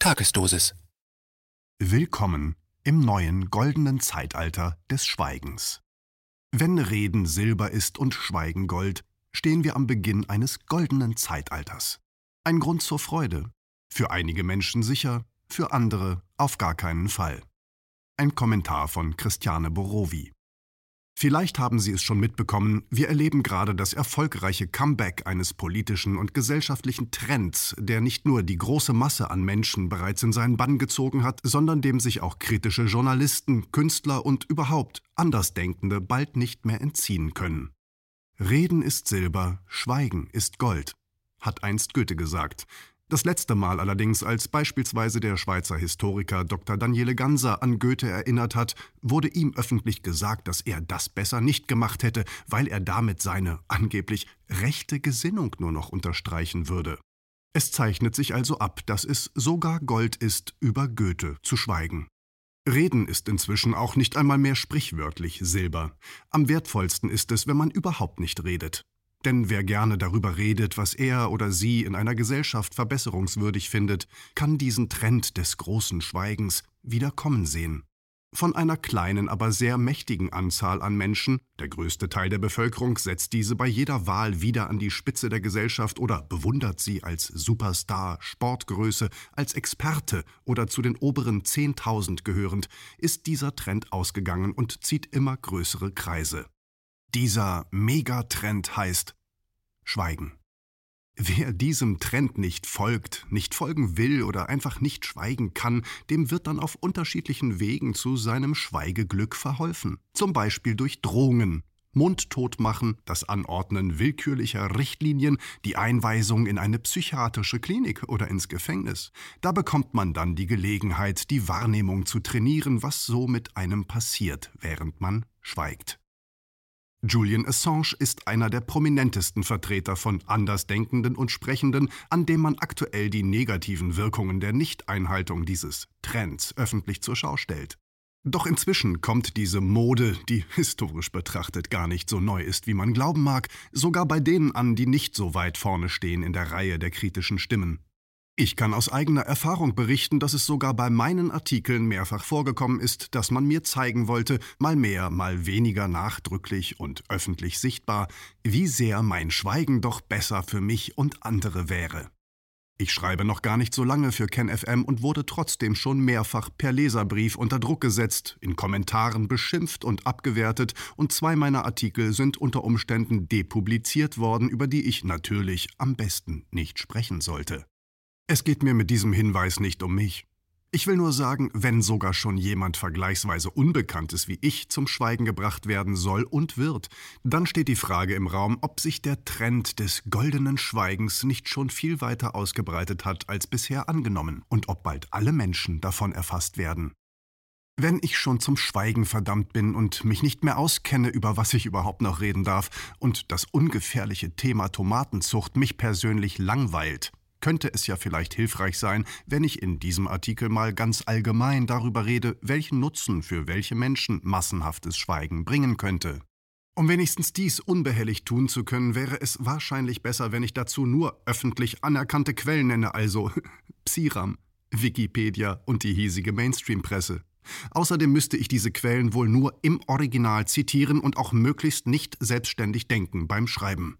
Tagesdosis. Willkommen im neuen goldenen Zeitalter des Schweigens. Wenn Reden Silber ist und Schweigen Gold, stehen wir am Beginn eines goldenen Zeitalters. Ein Grund zur Freude. Für einige Menschen sicher, für andere auf gar keinen Fall. Ein Kommentar von Christiane Borowi. Vielleicht haben Sie es schon mitbekommen, wir erleben gerade das erfolgreiche Comeback eines politischen und gesellschaftlichen Trends, der nicht nur die große Masse an Menschen bereits in seinen Bann gezogen hat, sondern dem sich auch kritische Journalisten, Künstler und überhaupt Andersdenkende bald nicht mehr entziehen können. Reden ist Silber, Schweigen ist Gold, hat einst Goethe gesagt. Das letzte Mal allerdings, als beispielsweise der Schweizer Historiker Dr. Daniele Ganser an Goethe erinnert hat, wurde ihm öffentlich gesagt, dass er das besser nicht gemacht hätte, weil er damit seine angeblich rechte Gesinnung nur noch unterstreichen würde. Es zeichnet sich also ab, dass es sogar Gold ist, über Goethe zu schweigen. Reden ist inzwischen auch nicht einmal mehr sprichwörtlich Silber. Am wertvollsten ist es, wenn man überhaupt nicht redet. Denn wer gerne darüber redet, was er oder sie in einer Gesellschaft verbesserungswürdig findet, kann diesen Trend des großen Schweigens wieder kommen sehen. Von einer kleinen, aber sehr mächtigen Anzahl an Menschen, der größte Teil der Bevölkerung setzt diese bei jeder Wahl wieder an die Spitze der Gesellschaft oder bewundert sie als Superstar, Sportgröße, als Experte oder zu den oberen 10.000 gehörend, ist dieser Trend ausgegangen und zieht immer größere Kreise. Dieser Megatrend heißt Schweigen. Wer diesem Trend nicht folgt, nicht folgen will oder einfach nicht schweigen kann, dem wird dann auf unterschiedlichen Wegen zu seinem Schweigeglück verholfen. Zum Beispiel durch Drohungen, Mundtot machen, das Anordnen willkürlicher Richtlinien, die Einweisung in eine psychiatrische Klinik oder ins Gefängnis. Da bekommt man dann die Gelegenheit, die Wahrnehmung zu trainieren, was so mit einem passiert, während man schweigt. Julian Assange ist einer der prominentesten Vertreter von Andersdenkenden und Sprechenden, an dem man aktuell die negativen Wirkungen der Nichteinhaltung dieses Trends öffentlich zur Schau stellt. Doch inzwischen kommt diese Mode, die historisch betrachtet gar nicht so neu ist, wie man glauben mag, sogar bei denen an, die nicht so weit vorne stehen in der Reihe der kritischen Stimmen. Ich kann aus eigener Erfahrung berichten, dass es sogar bei meinen Artikeln mehrfach vorgekommen ist, dass man mir zeigen wollte, mal mehr, mal weniger nachdrücklich und öffentlich sichtbar, wie sehr mein Schweigen doch besser für mich und andere wäre. Ich schreibe noch gar nicht so lange für KenFM und wurde trotzdem schon mehrfach per Leserbrief unter Druck gesetzt, in Kommentaren beschimpft und abgewertet, und zwei meiner Artikel sind unter Umständen depubliziert worden, über die ich natürlich am besten nicht sprechen sollte. Es geht mir mit diesem Hinweis nicht um mich. Ich will nur sagen, wenn sogar schon jemand vergleichsweise Unbekanntes wie ich zum Schweigen gebracht werden soll und wird, dann steht die Frage im Raum, ob sich der Trend des goldenen Schweigens nicht schon viel weiter ausgebreitet hat als bisher angenommen und ob bald alle Menschen davon erfasst werden. Wenn ich schon zum Schweigen verdammt bin und mich nicht mehr auskenne, über was ich überhaupt noch reden darf, und das ungefährliche Thema Tomatenzucht mich persönlich langweilt, könnte es ja vielleicht hilfreich sein, wenn ich in diesem Artikel mal ganz allgemein darüber rede, welchen Nutzen für welche Menschen massenhaftes Schweigen bringen könnte. Um wenigstens dies unbehelligt tun zu können, wäre es wahrscheinlich besser, wenn ich dazu nur öffentlich anerkannte Quellen nenne, also Psiram, Wikipedia und die hiesige Mainstream-Presse. Außerdem müsste ich diese Quellen wohl nur im Original zitieren und auch möglichst nicht selbstständig denken beim Schreiben.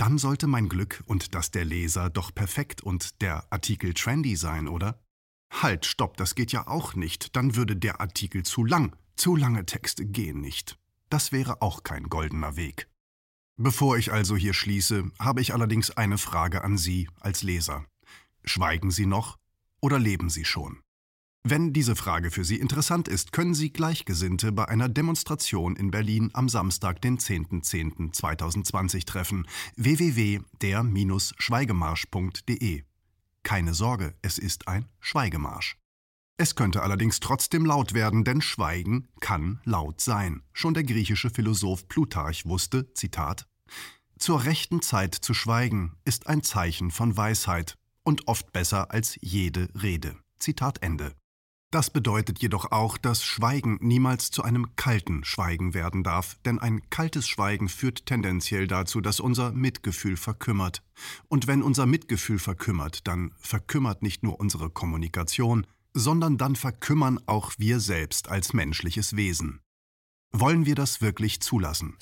Dann sollte mein Glück und das der Leser doch perfekt und der Artikel trendy sein, oder? Halt, stopp, das geht ja auch nicht. Dann würde der Artikel zu lang. Zu lange Texte gehen nicht. Das wäre auch kein goldener Weg. Bevor ich also hier schließe, habe ich allerdings eine Frage an Sie als Leser. Schweigen Sie noch oder leben Sie schon? Wenn diese Frage für Sie interessant ist, können Sie Gleichgesinnte bei einer Demonstration in Berlin am Samstag, den 10.10.2020 treffen. www.der-schweigemarsch.de Keine Sorge, es ist ein Schweigemarsch. Es könnte allerdings trotzdem laut werden, denn Schweigen kann laut sein. Schon der griechische Philosoph Plutarch wusste, Zitat, Zur rechten Zeit zu schweigen ist ein Zeichen von Weisheit und oft besser als jede Rede. Zitat Ende. Das bedeutet jedoch auch, dass Schweigen niemals zu einem kalten Schweigen werden darf, denn ein kaltes Schweigen führt tendenziell dazu, dass unser Mitgefühl verkümmert. Und wenn unser Mitgefühl verkümmert, dann verkümmert nicht nur unsere Kommunikation, sondern dann verkümmern auch wir selbst als menschliches Wesen. Wollen wir das wirklich zulassen?